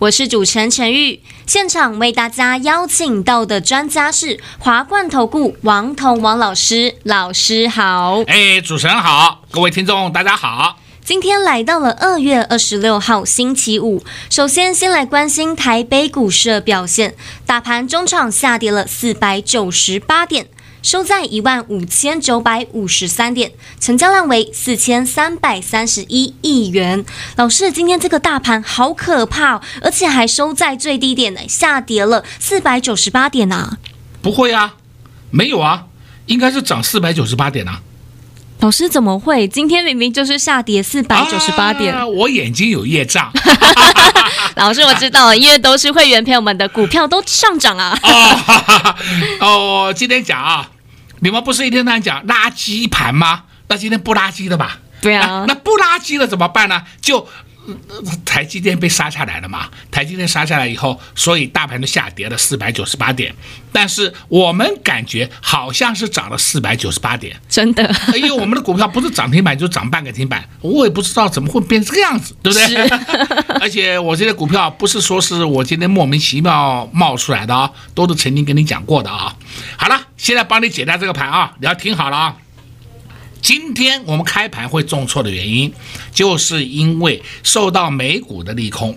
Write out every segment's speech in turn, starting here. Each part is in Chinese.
我是主持人陈玉。现场为大家邀请到的专家是华冠投顾王彤王老师，老师好。哎，主持人好，各位听众大家好。今天来到了二月二十六号星期五，首先先来关心台北股市的表现，大盘中场下跌了四百九十八点。收在一万五千九百五十三点，成交量为四千三百三十一亿元。老师，今天这个大盘好可怕哦，而且还收在最低点呢，下跌了四百九十八点啊！不会啊，没有啊，应该是涨四百九十八点啊。老师怎么会？今天明明就是下跌四百九十八点。啊，我眼睛有业障。老师，我知道了，因为都是会员朋友们的股票都上涨啊。哦，哦，今天讲啊，你们不是一天到晚讲垃圾盘吗？那今天不垃圾的吧？对啊。那不垃圾了怎么办呢？就。台积电被杀下来了嘛？台积电杀下来以后，所以大盘都下跌了四百九十八点。但是我们感觉好像是涨了四百九十八点，真的。因为我们的股票不是涨停板就涨半个停板，我也不知道怎么会变这个样子，对不对？而且我这些股票不是说是我今天莫名其妙冒出来的啊，都是曾经跟你讲过的啊。好了，现在帮你解答这个盘啊，你要听好了啊。今天我们开盘会重挫的原因，就是因为受到美股的利空。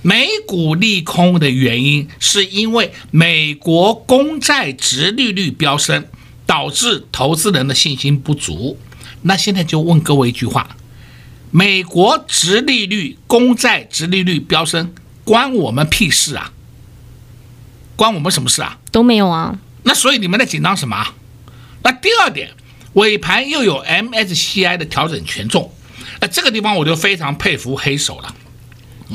美股利空的原因，是因为美国公债殖利率飙升，导致投资人的信心不足。那现在就问各位一句话：美国殖利率、公债殖利率飙升，关我们屁事啊？关我们什么事啊？都没有啊。那所以你们在紧张什么？那第二点。尾盘又有 MSCI 的调整权重，那这个地方我就非常佩服黑手了，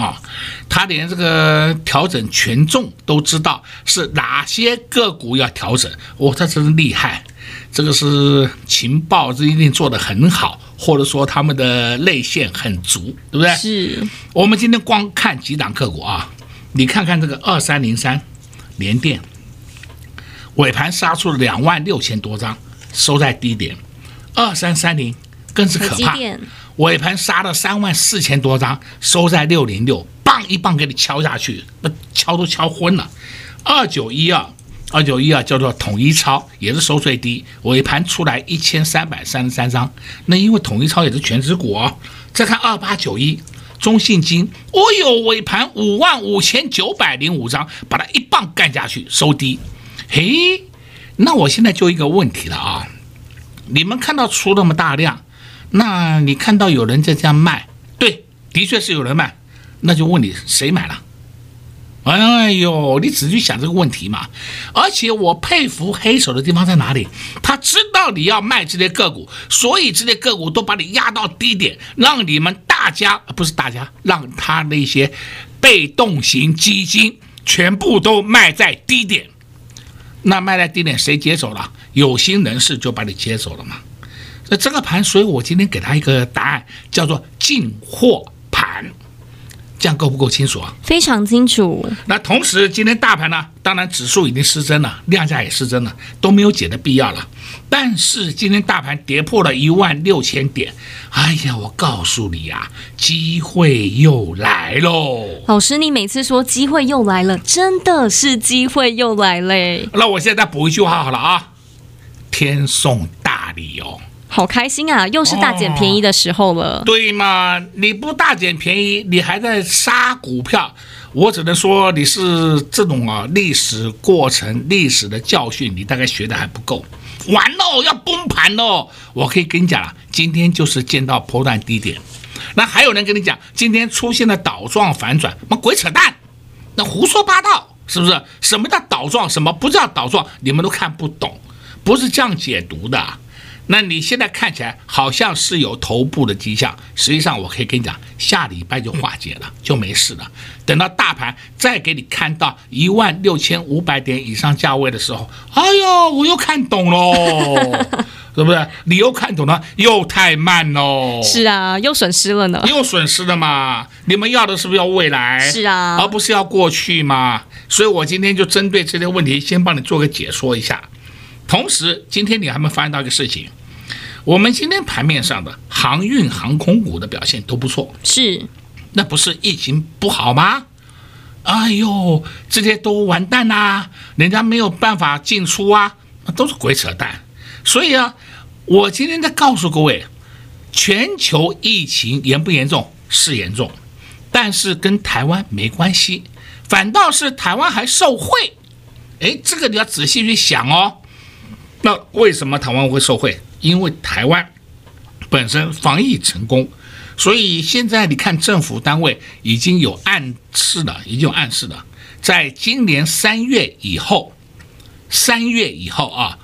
啊，他连这个调整权重都知道是哪些个股要调整，哇，他真是厉害，这个是情报这一定做得很好，或者说他们的内线很足，对不对？是。我们今天光看几档个股啊，你看看这个二三零三联电，尾盘杀出了两万六千多张。收在低点，二三三零更是可怕，尾盘杀了三万四千多张，收在六零六，棒一棒给你敲下去，那敲都敲昏了。二九一二，二九一二叫做统一超，也是收最低，尾盘出来一千三百三十三张，那因为统一超也是全值股哦。再看二八九一中信金，哦哟，尾盘五万五千九百零五张，把它一棒干下去，收低，嘿。那我现在就一个问题了啊，你们看到出那么大量，那你看到有人在这样卖，对，的确是有人卖，那就问你谁买了？哎呦，你仔细想这个问题嘛。而且我佩服黑手的地方在哪里？他知道你要卖这些个股，所以这些个股都把你压到低点，让你们大家不是大家，让他那些被动型基金全部都卖在低点。那卖在低点，谁接手了？有心人士就把你接走了嘛。那这个盘，所以我今天给他一个答案，叫做进货，这样够不够清楚啊？非常清楚。那同时，今天大盘呢，当然指数已经失真了，量价也失真了，都没有解的必要了。但是今天大盘跌破了一万六千点，哎呀，我告诉你呀、啊，机会又来喽！老师，你每次说机会又来了，真的是机会又来嘞。那我现在再补一句话好了啊，天送大礼哦，好开心啊，又是大捡便宜的时候了。对嘛，你不大捡便宜，你还在杀股票，我只能说你是这种啊历史过程、历史的教训，你大概学的还不够。完喽，要崩盘喽！我可以跟你讲了，今天就是见到波段低点。那还有人跟你讲，今天出现了倒状反转，妈鬼扯淡，那胡说八道，是不是？什么叫倒状？什么不叫倒状？你们都看不懂，不是这样解读的。那你现在看起来好像是有头部的迹象，实际上我可以跟你讲，下礼拜就化解了，就没事了。等到大盘再给你看到一万六千五百点以上价位的时候，哎呦，我又看懂喽，是不是？你又看懂了，又太慢喽。是啊，又损失了呢。又损失了嘛？你们要的是不是要未来？是啊，而不是要过去嘛？所以我今天就针对这些问题，先帮你做个解说一下。同时，今天你还没发现到一个事情。我们今天盘面上的航运、航空股的表现都不错，是，那不是疫情不好吗？哎呦，这些都完蛋啦，人家没有办法进出啊，都是鬼扯淡。所以啊，我今天在告诉各位，全球疫情严不严重？是严重，但是跟台湾没关系，反倒是台湾还受惠。哎，这个你要仔细去想哦。那为什么台湾会受惠？因为台湾本身防疫成功，所以现在你看政府单位已经有暗示了，已经有暗示了，在今年三月以后，三月以后啊，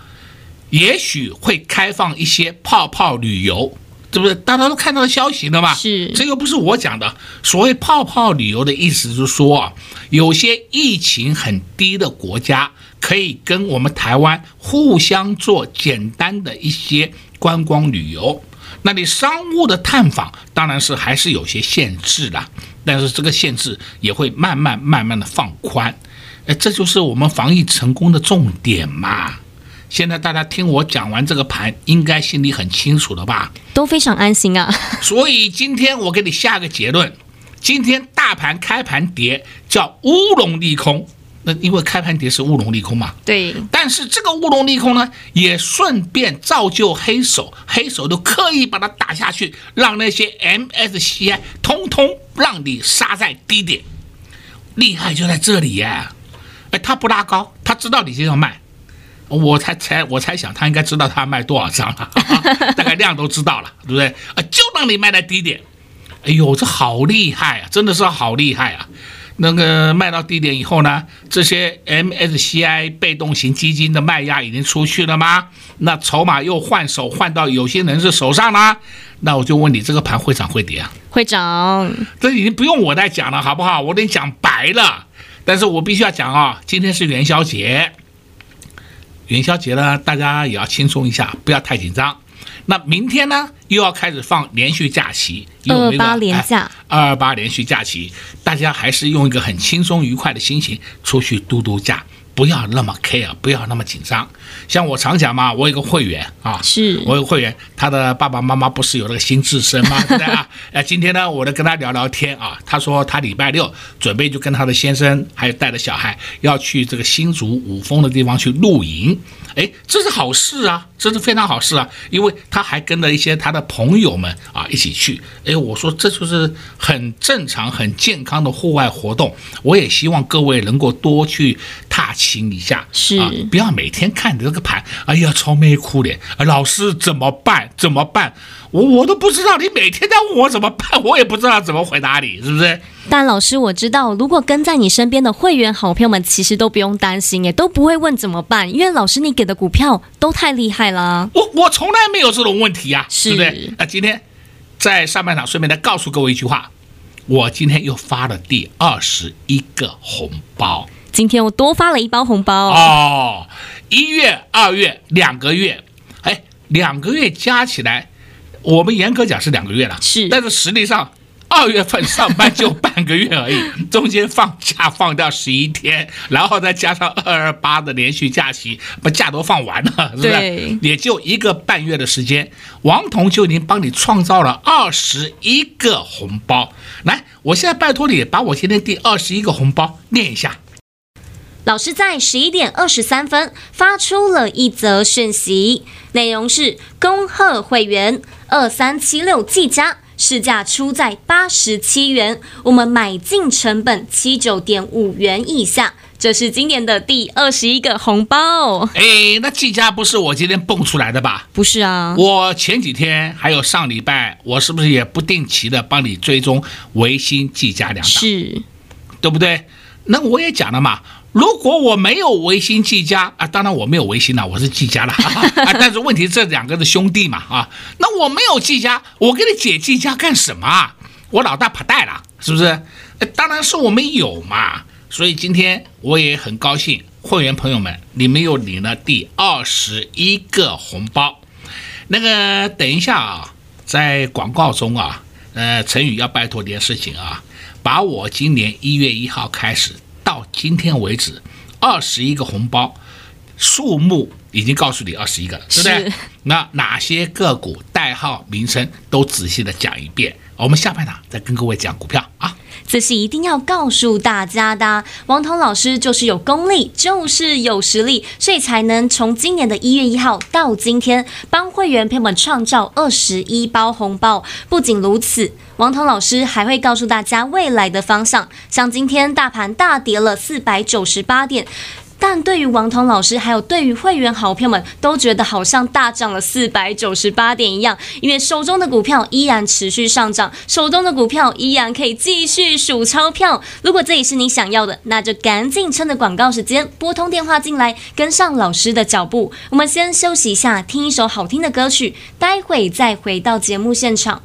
也许会开放一些泡泡旅游，对不对？大家都看到消息了吧？是，这个不是我讲的。所谓泡泡旅游的意思就是说啊，有些疫情很低的国家。可以跟我们台湾互相做简单的一些观光旅游，那你商务的探访当然是还是有些限制的，但是这个限制也会慢慢慢慢的放宽，哎，这就是我们防疫成功的重点嘛。现在大家听我讲完这个盘，应该心里很清楚了吧？都非常安心啊。所以今天我给你下个结论，今天大盘开盘跌叫乌龙利空。那因为开盘跌是乌龙利空嘛，对。但是这个乌龙利空呢，也顺便造就黑手，黑手都刻意把它打下去，让那些 MSCI 通通让你杀在低点，厉害就在这里呀！哎，他不拉高，他知道你就要卖，我才猜，我猜想他应该知道他卖多少张了，大概量都知道了，对不对？啊，就让你卖在低点，哎呦，这好厉害啊，真的是好厉害啊！那个卖到低点以后呢，这些 MSCI 被动型基金的卖压已经出去了吗？那筹码又换手换到有些人是手上啦，那我就问你，这个盘会涨会跌啊？会涨，这已经不用我再讲了，好不好？我得讲白了，但是我必须要讲啊，今天是元宵节，元宵节呢，大家也要轻松一下，不要太紧张。那明天呢，又要开始放连续假期，二二八连假，二二八连续假期，大家还是用一个很轻松愉快的心情出去度度假。不要那么 care，不要那么紧张。像我常讲嘛，我有个会员啊，是我有个会员，他的爸爸妈妈不是有那个心智深吗？对啊。哎，今天呢，我就跟他聊聊天啊。他说他礼拜六准备就跟他的先生还有带着小孩要去这个新竹五峰的地方去露营。哎，这是好事啊，这是非常好事啊，因为他还跟着一些他的朋友们啊一起去。哎，我说这就是很正常、很健康的户外活动。我也希望各位能够多去踏青一下，是啊，不要每天看着这个盘，哎呀，愁眉苦脸。老师怎么办？怎么办？我我都不知道，你每天在问我怎么办，我也不知道怎么回答你，是不是？但老师，我知道，如果跟在你身边的会员好朋友们，其实都不用担心，也都不会问怎么办，因为老师你给的股票都太厉害了。我我从来没有这种问题呀、啊，是对不对？那今天在上半场顺便再告诉各位一句话，我今天又发了第二十一个红包。今天我多发了一包红包哦，一月、二月两个月，哎，两个月加起来，我们严格讲是两个月了，是，但是实际上二月份上班就半个月而已，中间放假放掉十一天，然后再加上二二八的连续假期，把假都放完了，是不是？对，也就一个半月的时间，王彤就已经帮你创造了二十一个红包。来，我现在拜托你把我今天第二十一个红包念一下。老师在十一点二十三分发出了一则讯息，内容是：恭贺会员二三七六技嘉市价出在八十七元，我们买进成本七九点五元以下，这是今年的第二十一个红包。哎，那季家不是我今天蹦出来的吧？不是啊，我前几天还有上礼拜，我是不是也不定期的帮你追踪维新、季家两档？是，对不对？那我也讲了嘛。如果我没有微星技嘉啊，当然我没有微星了，我是技嘉了啊。但是问题这两个是兄弟嘛啊，那我没有技嘉，我给你解技嘉干什么啊？我老大跑带了，是不是？当然是我们有嘛。所以今天我也很高兴，会员朋友们，你们又领了第二十一个红包。那个等一下啊，在广告中啊，呃，陈宇要拜托点事情啊，把我今年一月一号开始到今天为止二十一个红包数目已经告诉你二十一个了，对不对？那哪些个股代号名称都仔细的讲一遍，我们下半场再跟各位讲股票啊。这是一定要告诉大家的，王彤老师就是有功力，就是有实力，所以才能从今年的一月一号到今天，帮会员朋友们创造二十一包红包。不仅如此，王彤老师还会告诉大家未来的方向。像今天大盘大跌了四百九十八点。但对于王彤老师，还有对于会员好票们，都觉得好像大涨了四百九十八点一样，因为手中的股票依然持续上涨，手中的股票依然可以继续数钞票。如果这也是你想要的，那就赶紧趁着广告时间拨通电话进来，跟上老师的脚步。我们先休息一下，听一首好听的歌曲，待会再回到节目现场。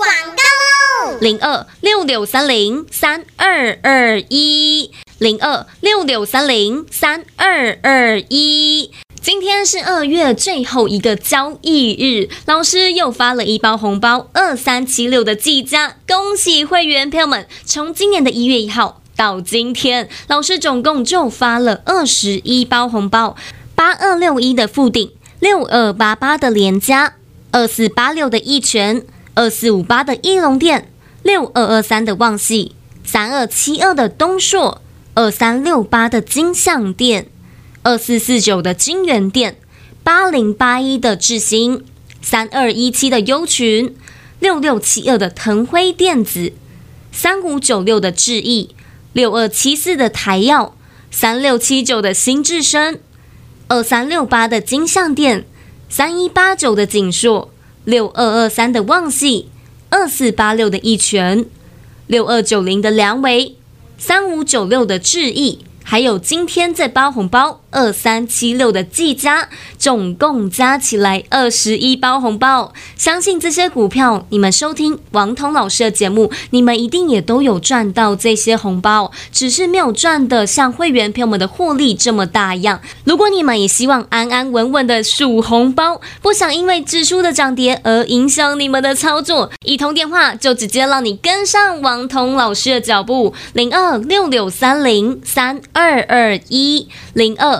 广告零二六六三零三二二一，零二六六三零三二二一。今天是二月最后一个交易日，老师又发了一包红包，二三七六的计价，恭喜会员朋友们！从今年的一月一号到今天，老师总共就发了二十一包红包，八二六一的富鼎，六二八八的连加，二四八六的一拳，二四五八的义隆电。六二二三的旺矽，三二七二的东硕，二三六八的金像电，二四四九的京元电，八零八一的智新，三二一七的优群，六六七二的腾辉电子，三五九六的智易，六二七四的台燿，三六七九的新至升，二三六八的金像电，三一八九的锦硕，六二二三的旺系。二四八六的一拳，六二九零的梁维，三五九六的智毅，还有今天在包红包二三七六的技嘉，总共加起来二十一包红包。相信这些股票，你们收听王彤老师的节目，你们一定也都有赚到这些红包，只是没有赚的像会员朋友们的获利这么大样。如果你们也希望安安稳稳的数红包，不想因为指数的涨跌而影响你们的操作，一通电话就直接让你跟上王彤老师的脚步，零二六六三零三。二二一零二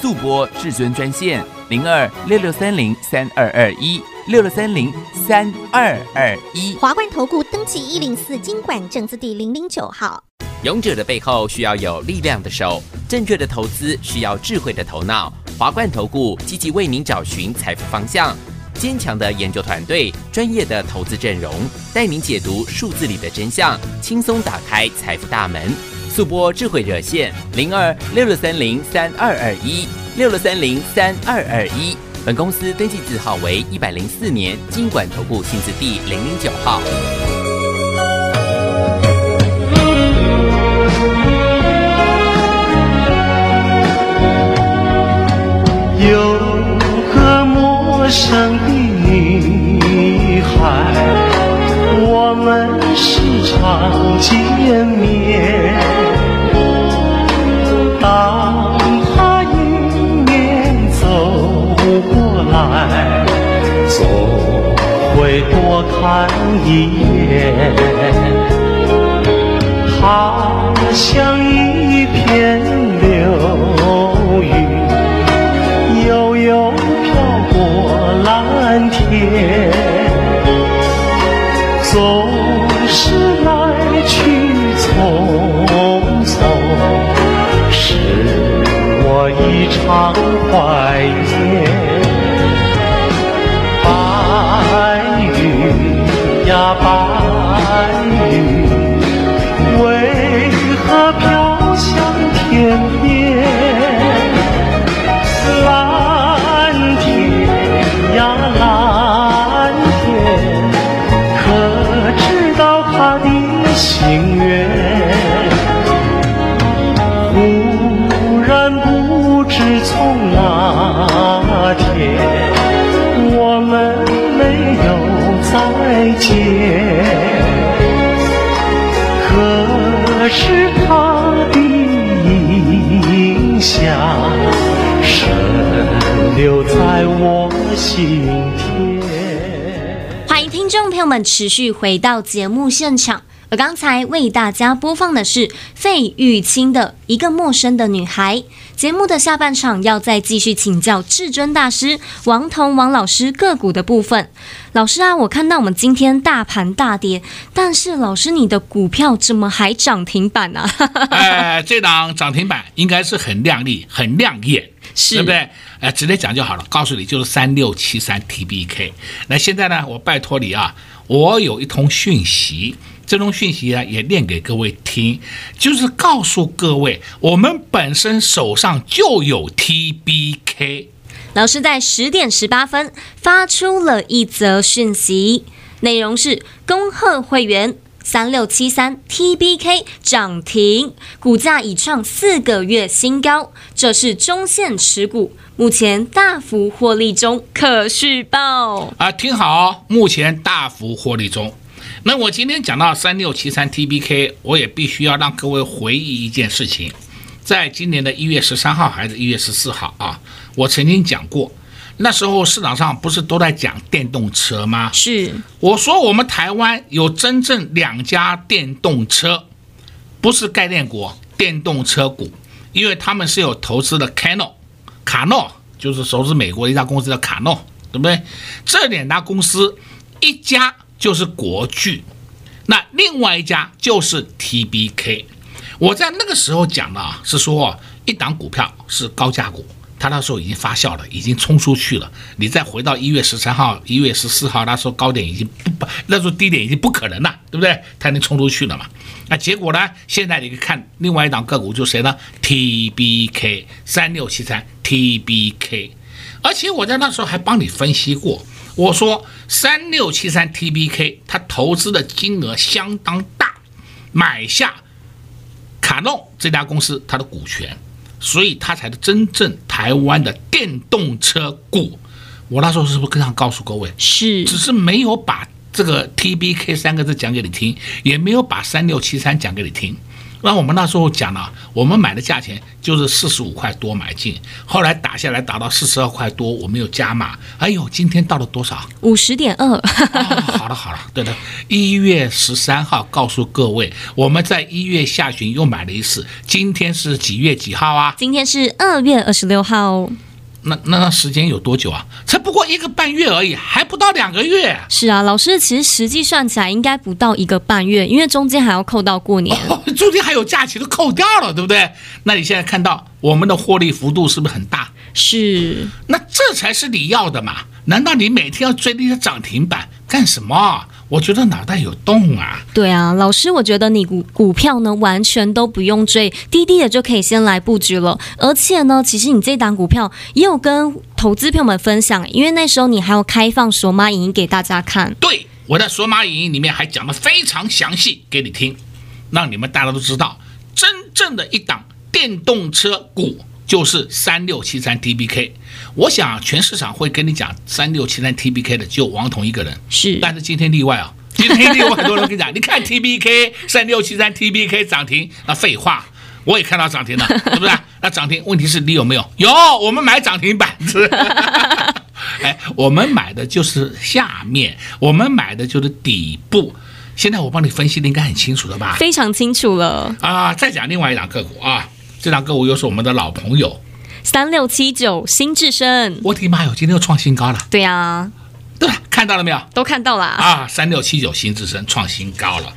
速播至尊专线零二六六三零三二二一六六三零三二二一。华冠投顾登记一零四经管证字第零零九号。勇者的背后需要有力量的手，正确的投资需要智慧的头脑。华冠投顾积极为您找寻财富方向，坚强的研究团队，专业的投资阵容，带您解读数字里的真相，轻松打开财富大门。速拨智慧热线零二六六三零三二二一六六三零三二二一。本公司登记字号为一百零四年金管投顾新字第零零九号。有个陌生的女孩，我们时常见面。会多看一眼。他像 pa 们持续回到节目现场。而刚才为大家播放的是费玉清的一个陌生的女孩。节目的下半场要再继续请教至尊大师王彤王老师个股的部分。老师啊，我看到我们今天大盘大跌，但是老师你的股票怎么还涨停板呢、啊？哎，这档涨停板应该是很亮丽、很亮眼，是对不对？哎，直接讲就好了。告诉你，就是三六七三 TBK。那现在呢，我拜托你啊，我有一通讯息。这通讯息啊，也念给各位听，就是告诉各位，我们本身手上就有 TBK。老师在十点十八分发出了一则讯息，内容是：恭贺会员三六七三 TBK 涨停，股价已创四个月新高，这是中线持股，目前大幅获利中，可续报啊！听好，目前大幅获利中。那我今天讲到三六七三 TBK，我也必须要让各位回忆一件事情，在今年的一月十三号还是一月十四号啊，我曾经讲过，那时候市场上不是都在讲电动车吗？是，我说我们台湾有真正两家电动车，不是概念股，电动车股，因为他们是有投资的 Cano，卡诺就是投资美国一家公司叫卡诺，对不对？这两家公司一家。就是国巨，那另外一家就是 TBK。我在那个时候讲的啊，是说一档股票是高价股，它那时候已经发酵了，已经冲出去了。你再回到一月十三号、一月十四号，那时候高点已经不不，那时候低点已经不可能了，对不对？它已经冲出去了嘛。那结果呢？现在你看另外一档个股就是谁呢？TBK 三六七三 TBK，而且我在那时候还帮你分析过。我说三六七三 TBK，他投资的金额相当大，买下卡诺这家公司它的股权，所以它才是真正台湾的电动车股。我那时候是不是更想告诉各位？是，只是没有把这个 TBK 三个字讲给你听，也没有把三六七三讲给你听。那我们那时候讲了，我们买的价钱就是四十五块多买进，后来打下来打到四十二块多，我们又加码。哎呦，今天到了多少？五十点二。好了好了，对的，一月十三号告诉各位，我们在一月下旬又买了一次。今天是几月几号啊？今天是二月二十六号。那那那时间有多久啊？才不过一个半月而已，还不到两个月。是啊，老师，其实实际算起来应该不到一个半月，因为中间还要扣到过年，哦，中间还有假期都扣掉了，对不对？那你现在看到我们的获利幅度是不是很大？是。那这才是你要的嘛？难道你每天要追那些涨停板干什么？我觉得脑袋有洞啊！对啊，老师，我觉得你股股票呢，完全都不用追，滴滴的就可以先来布局了。而且呢，其实你这档股票也有跟投资朋友们分享，因为那时候你还有开放索马影音给大家看。对，我在索马影音里面还讲的非常详细给你听，让你们大家都知道，真正的一档电动车股就是三六七三 TBK。我想全市场会跟你讲三六七三 TBK 的，就王彤一个人。是，但是今天例外啊，今天例外，很多人跟你讲，你看 TBK 三六七三 TBK 涨停，那废话，我也看到涨停了，对不对？那涨停，问题是你有没有？有，我们买涨停板子。哎，我们买的就是下面，我们买的就是底部。现在我帮你分析的应该很清楚了吧？非常清楚了啊！再讲另外一档个股啊，这档个股又是我们的老朋友。三六七九新智深，我的妈哟，今天又创新高了。对呀、啊，对，看到了没有？都看到了啊！三六七九新智深创新高了。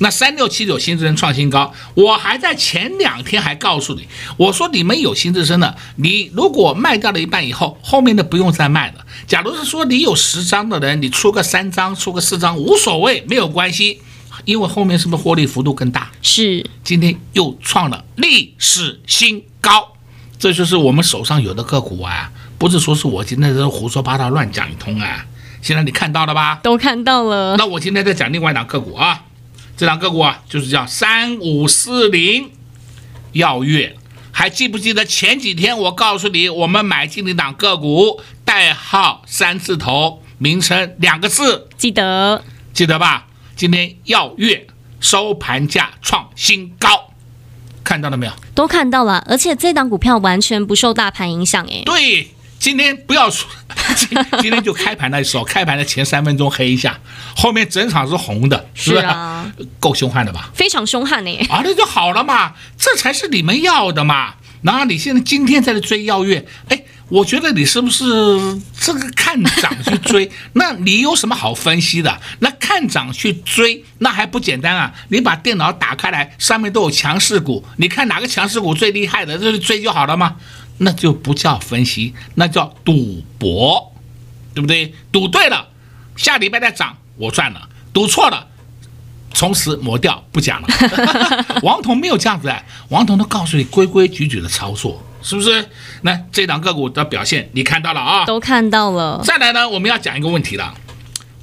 那三六七九新智深创新高，我还在前两天还告诉你，我说你们有新智深的，你如果卖掉了一半以后，后面的不用再卖了。假如是说你有十张的人，你出个三张，出个四张无所谓，没有关系，因为后面是不是获利幅度更大？是，今天又创了历史新高，这就是我们手上有的个股啊，不是说是我今天在胡说八道乱讲一通啊。现在你看到了吧？都看到了。那我今天再讲另外一档个股啊。这档个股啊，就是叫三五四零耀月，还记不记得前几天我告诉你，我们买进一档个股，代号三字头，名称两个字，记得记得吧？今天耀月收盘价创新高，看到了没有？都看到了，而且这档股票完全不受大盘影响，哎，对。今天不要说，今今天就开盘的时候，开盘的前三分钟黑一下，后面整场是红的，是？啊，够凶悍的吧？非常凶悍呢。啊，那就好了嘛，这才是你们要的嘛。然后你现在今天在这追耀月，哎，我觉得你是不是这个看涨去追？那你有什么好分析的？那看涨去追，那还不简单啊？你把电脑打开来，上面都有强势股，你看哪个强势股最厉害的，这就追就好了嘛。那就不叫分析，那叫赌博，对不对？赌对了，下礼拜再涨，我赚了；赌错了，从此抹掉，不讲了。王彤没有这样子，王彤都告诉你规规矩矩的操作，是不是？那这档个股的表现你看到了啊？都看到了。再来呢，我们要讲一个问题了。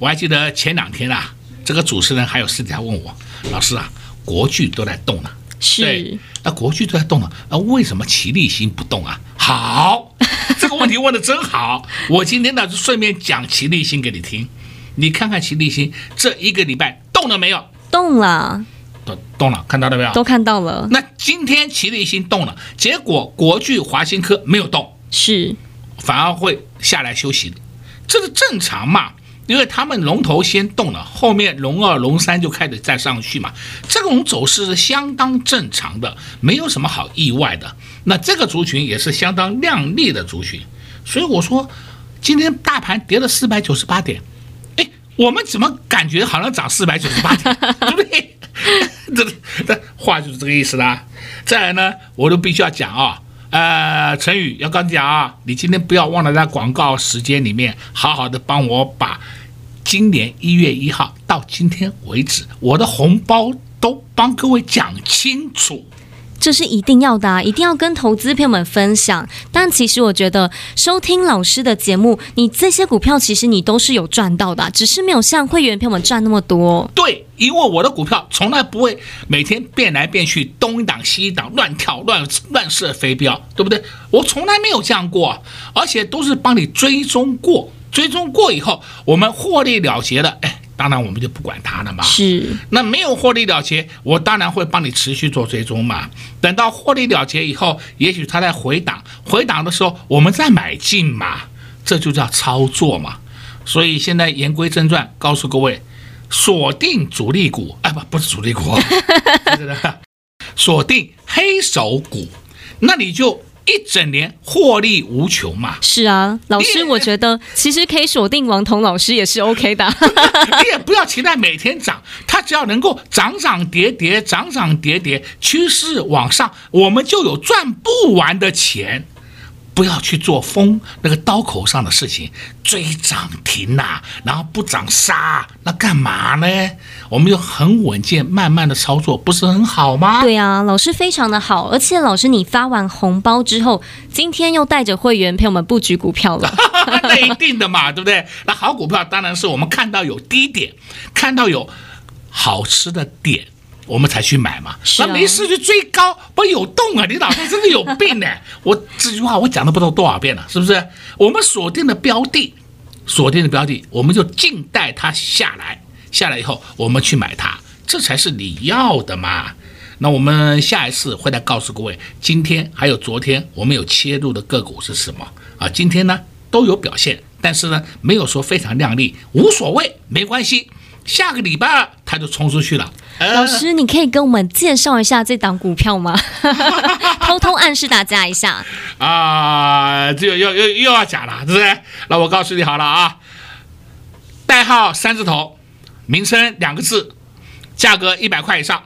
我还记得前两天啊，这个主持人还有私底下问我，老师啊，国剧都在动了。是，那国剧都在动了，那为什么齐立新不动啊？好，这个问题问的真好。我今天呢就顺便讲齐立新给你听，你看看齐立新这一个礼拜动了没有？动了，动动了，看到了没有？都看到了。那今天齐力新动了，结果国巨、华新科没有动，是，反而会下来休息，这是正常嘛？因为他们龙头先动了，后面龙二、龙三就开始再上去嘛，这种走势是相当正常的，没有什么好意外的。那这个族群也是相当亮丽的族群，所以我说，今天大盘跌了四百九十八点，哎，我们怎么感觉好像涨四百九十八点，对不对？这这话就是这个意思啦。再来呢，我都必须要讲啊。呃，陈宇要跟你讲啊，你今天不要忘了在广告时间里面，好好的帮我把今年一月一号到今天为止，我的红包都帮各位讲清楚。这是一定要的啊，一定要跟投资朋友们分享。但其实我觉得收听老师的节目，你这些股票其实你都是有赚到的，只是没有像会员朋友们赚那么多。对，因为我的股票从来不会每天变来变去，东一档西一档，乱跳乱乱射飞镖，对不对？我从来没有这样过，而且都是帮你追踪过，追踪过以后，我们获利了结了，哎。当然，我们就不管它了嘛。是，那没有获利了结，我当然会帮你持续做追踪嘛。等到获利了结以后，也许它在回档，回档的时候我们再买进嘛，这就叫操作嘛。所以现在言归正传，告诉各位，锁定主力股，哎，不，不是主力股，锁定黑手股，那你就。一整年获利无穷嘛？是啊，老师，我觉得其实可以锁定王彤老师也是 OK 的。你也不要期待每天涨，它只要能够涨涨跌跌，涨涨跌跌，趋势往上，我们就有赚不完的钱。不要去做风那个刀口上的事情，追涨停呐、啊，然后不涨杀，那干嘛呢？我们就很稳健，慢慢的操作，不是很好吗？对啊，老师非常的好，而且老师你发完红包之后，今天又带着会员陪我们布局股票了，那一定的嘛，对不对？那好股票当然是我们看到有低点，看到有好吃的点。我们才去买嘛，那没事就追高，不有动啊？你脑袋真的有病呢！我这句话我讲了不知道多少遍了，是不是？我们锁定的标的，锁定的标的，我们就静待它下来，下来以后我们去买它，这才是你要的嘛。那我们下一次会来告诉各位，今天还有昨天我们有切入的个股是什么啊？今天呢都有表现，但是呢没有说非常亮丽，无所谓，没关系。下个礼拜二它就冲出去了。老师，你可以跟我们介绍一下这档股票吗？偷偷暗示大家一下。啊，这又又又又要讲了，对不对？那我告诉你好了啊，代号三字头，名称两个字，价格一百块以上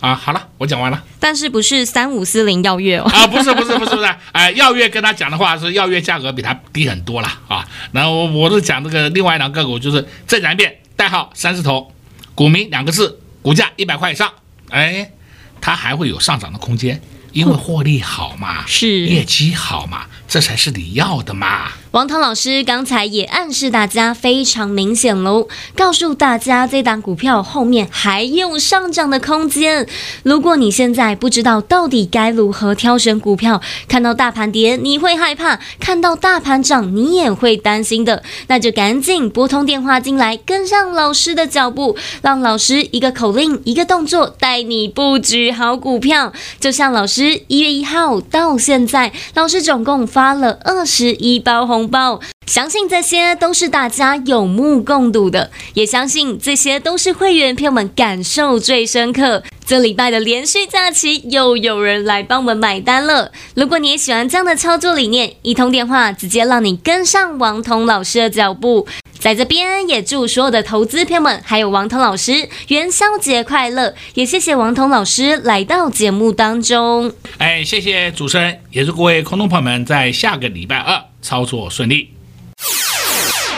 啊。好了，我讲完了。但是不是三五四零耀月哦？啊，不是不是不是不是，哎，耀月跟他讲的话是耀月价格比他低很多了啊。然后我我是讲这个另外两个股，就是再讲一遍，代号三字头，股名两个字，股价一百块以上，哎，它还会有上涨的空间，因为获利好嘛，是业绩好嘛，这才是你要的嘛。王涛老师刚才也暗示大家非常明显喽，告诉大家这档股票后面还有上涨的空间。如果你现在不知道到底该如何挑选股票，看到大盘跌你会害怕，看到大盘涨你也会担心的，那就赶紧拨通电话进来，跟上老师的脚步，让老师一个口令一个动作带你布局好股票。就像老师一月一号到现在，老师总共发了二十一包红包，相信这些都是大家有目共睹的，也相信这些都是会员朋友们感受最深刻。这礼拜的连续假期，又有人来帮我们买单了。如果你也喜欢这样的操作理念，一通电话直接让你跟上王彤老师的脚步。在这边也祝所有的投资朋友们，还有王彤老师元宵节快乐！也谢谢王彤老师来到节目当中。哎，谢谢主持人，也祝各位空洞朋友们在下个礼拜二。操作顺利，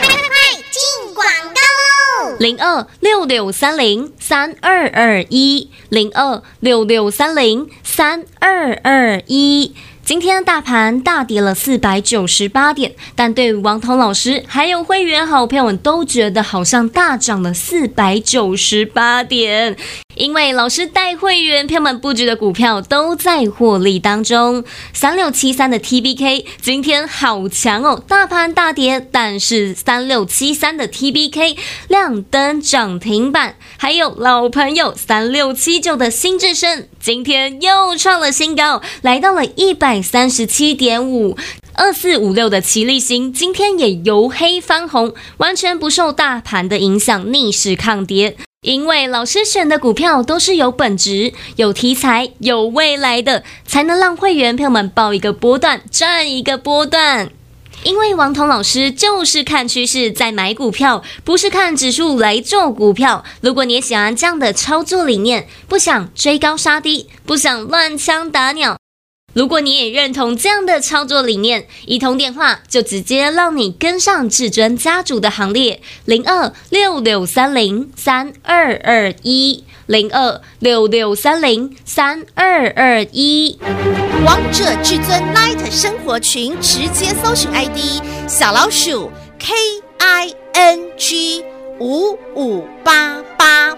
快快快进广告喽！零二六六三零三二二一，零二六六三零三二二一。今天大盘大跌了四百九十八点，但对王彤老师还有会员好朋友们都觉得好像大涨了四百九十八点，因为老师带会员票们布局的股票都在获利当中。三六七三的 TBK 今天好强哦，大盘大跌，但是三六七三的 TBK 亮灯涨停板，还有老朋友三六七九的新智深今天又创了新高，来到了一百。三十七点五，二四五六的奇力星今天也由黑翻红，完全不受大盘的影响，逆势抗跌。因为老师选的股票都是有本质、有题材、有未来的，才能让会员朋友们抱一个波段赚一个波段。因为王彤老师就是看趋势在买股票，不是看指数来做股票。如果你也喜欢这样的操作理念，不想追高杀低，不想乱枪打鸟。如果你也认同这样的操作理念，一通电话就直接让你跟上至尊家族的行列，零二六六三零三二二一，零二六六三零三二二一。王者至尊 Light 生活群，直接搜寻 ID 小老鼠 K I N G 五五八八。